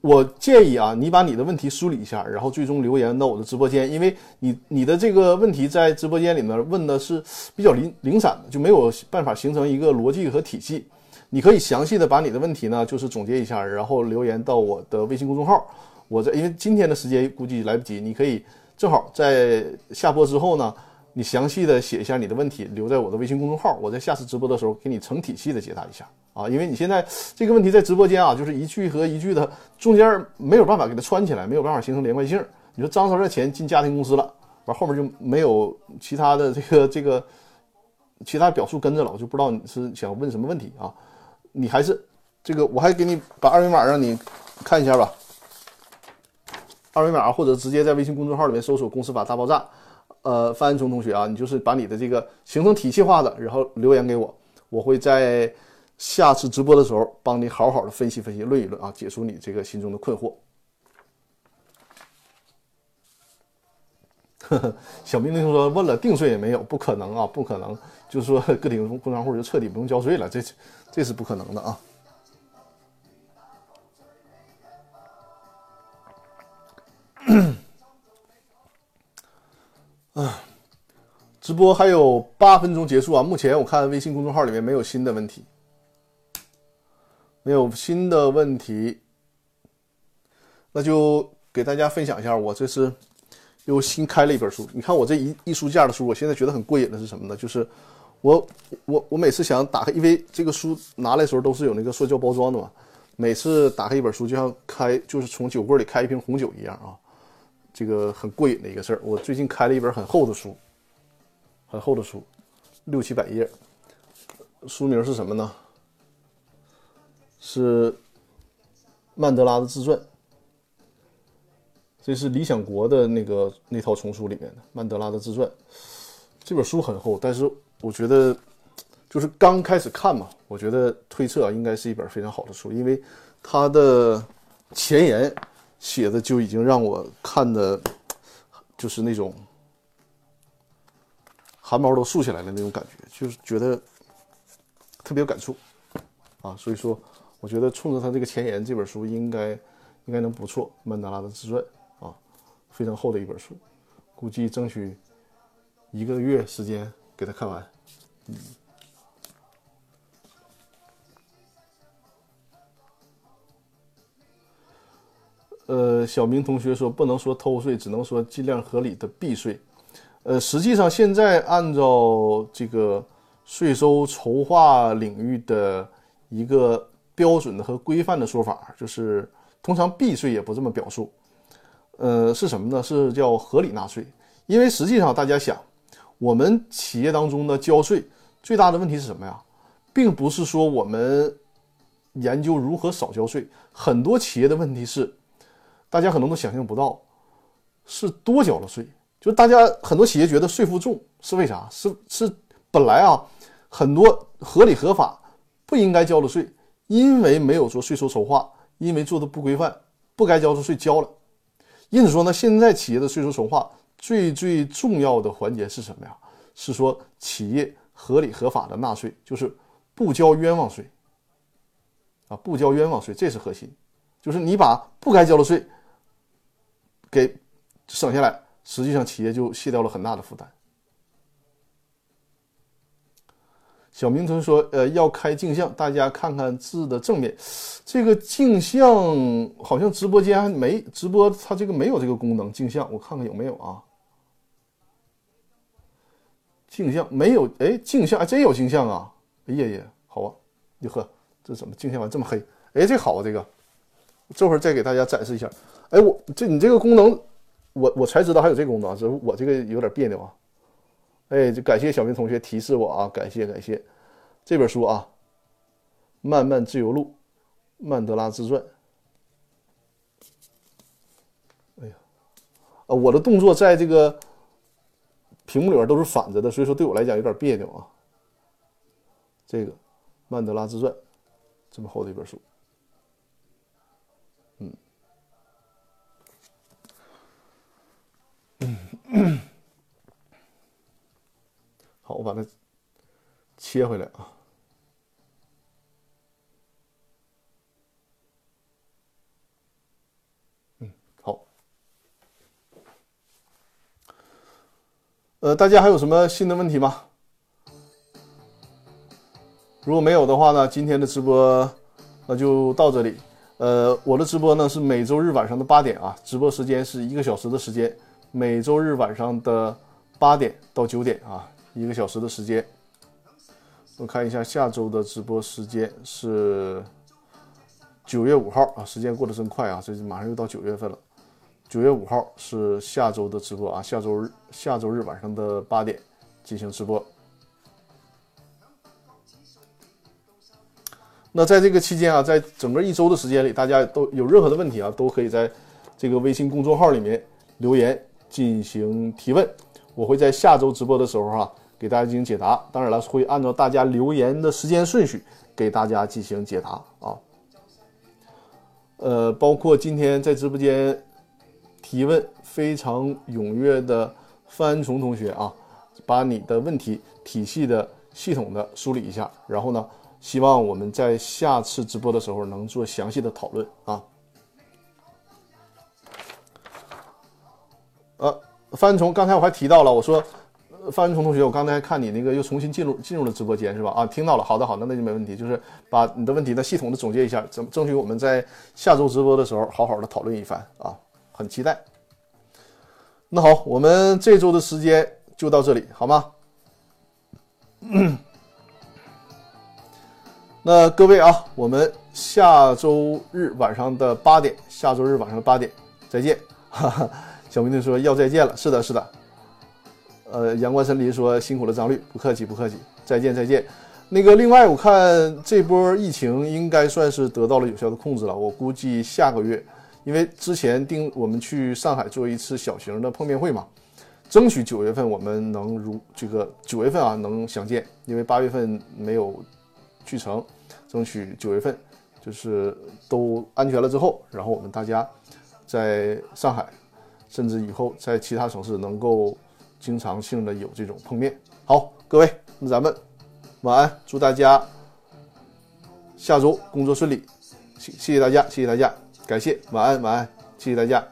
我建议啊，你把你的问题梳理一下，然后最终留言到我的直播间，因为你你的这个问题在直播间里面问的是比较零零散的，就没有办法形成一个逻辑和体系。你可以详细的把你的问题呢，就是总结一下，然后留言到我的微信公众号。我在因为今天的时间估计来不及，你可以正好在下播之后呢，你详细的写一下你的问题，留在我的微信公众号，我在下次直播的时候给你成体系的解答一下。啊，因为你现在这个问题在直播间啊，就是一句和一句的中间没有办法给它串起来，没有办法形成连贯性。你说张三的钱进家庭公司了，完后面就没有其他的这个这个其他表述跟着了，我就不知道你是想问什么问题啊？你还是这个，我还给你把二维码让你看一下吧。二维码或者直接在微信公众号里面搜索“公司法大爆炸”，呃，范安聪同学啊，你就是把你的这个形成体系化的，然后留言给我，我会在。下次直播的时候，帮你好好的分析分析、论一论啊，解除你这个心中的困惑。小明同说问了定税也没有，不可能啊，不可能，就是说个体工商户就彻底不用交税了，这这是不可能的啊。啊，直播还有八分钟结束啊，目前我看微信公众号里面没有新的问题。没有新的问题，那就给大家分享一下，我这是又新开了一本书。你看我这一一书架的书，我现在觉得很过瘾的是什么呢？就是我我我每次想打开，因为这个书拿来的时候都是有那个塑胶包装的嘛，每次打开一本书就像开就是从酒柜里开一瓶红酒一样啊，这个很过瘾的一个事儿。我最近开了一本很厚的书，很厚的书，六七百页，书名是什么呢？是曼德拉的自传，这是理想国的那个那套丛书里面的曼德拉的自传。这本书很厚，但是我觉得就是刚开始看嘛，我觉得推测啊，应该是一本非常好的书，因为它的前言写的就已经让我看的，就是那种汗毛都竖起来了那种感觉，就是觉得特别有感触啊，所以说。我觉得冲着他这个前言，这本书应该应该能不错。曼德拉的自传啊，非常厚的一本书，估计争取一个月时间给他看完。嗯。呃，小明同学说不能说偷税，只能说尽量合理的避税。呃，实际上现在按照这个税收筹划领域的一个。标准的和规范的说法，就是通常避税也不这么表述，呃，是什么呢？是叫合理纳税。因为实际上大家想，我们企业当中的交税最大的问题是什么呀？并不是说我们研究如何少交税，很多企业的问题是，大家可能都想象不到，是多交了税。就大家很多企业觉得税负重是为啥？是是本来啊，很多合理合法不应该交的税。因为没有做税收筹划，因为做的不规范，不该交的税交了。因此说呢，现在企业的税收筹划最最重要的环节是什么呀？是说企业合理合法的纳税，就是不交冤枉税啊，不交冤枉税，这是核心。就是你把不该交的税给省下来，实际上企业就卸掉了很大的负担。小明同学说：“呃，要开镜像，大家看看字的正面。这个镜像好像直播间没直播，它这个没有这个功能。镜像，我看看有没有啊？镜像没有，哎，镜像还真有镜像啊！哎呀呀，好啊！哟呵，这怎么镜像完这么黑？哎，这好啊，这个，这会儿再给大家展示一下。哎，我这你这个功能，我我才知道还有这功能，只是我这个有点别扭啊。”哎，就感谢小明同学提示我啊，感谢感谢。这本书啊，《漫漫自由路》，曼德拉自传。哎呀，啊，我的动作在这个屏幕里边都是反着的，所以说对我来讲有点别扭啊。这个《曼德拉自传》这么厚的一本书。嗯，嗯，我把它切回来啊。呃，大家还有什么新的问题吗？如果没有的话呢，今天的直播那就到这里。呃，我的直播呢是每周日晚上的八点啊，直播时间是一个小时的时间，每周日晚上的八点到九点啊，一个小时的时间。我看一下下周的直播时间是九月五号啊，时间过得真快啊，这马上又到九月份了。九月五号是下周的直播啊，下周日下周日晚上的八点进行直播。那在这个期间啊，在整个一周的时间里，大家都有任何的问题啊，都可以在这个微信公众号里面留言进行提问，我会在下周直播的时候哈给大家进行解答。当然了，会按照大家留言的时间顺序给大家进行解答啊。呃，包括今天在直播间。提问非常踊跃的范崇同学啊，把你的问题体系的、系统的梳理一下，然后呢，希望我们在下次直播的时候能做详细的讨论啊。呃，范崇，刚才我还提到了，我说范文崇同学，我刚才看你那个又重新进入进入了直播间是吧？啊，听到了，好的好的，那就没问题，就是把你的问题呢系统的总结一下，争争取我们在下周直播的时候好好的讨论一番啊。很期待。那好，我们这周的时间就到这里，好吗？那各位啊，我们下周日晚上的八点，下周日晚上的八点再见。哈哈，小明队说要再见了，是的，是的。呃，阳光森林说辛苦了，张律，不客气，不客气，再见，再见。那个，另外我看这波疫情应该算是得到了有效的控制了，我估计下个月。因为之前定我们去上海做一次小型的碰面会嘛，争取九月份我们能如这个九月份啊能相见，因为八月份没有去成，争取九月份就是都安全了之后，然后我们大家在上海，甚至以后在其他城市能够经常性的有这种碰面。好，各位，那咱们晚安，祝大家下周工作顺利，谢谢大家，谢谢大家。感谢，晚安，晚安，谢谢大家。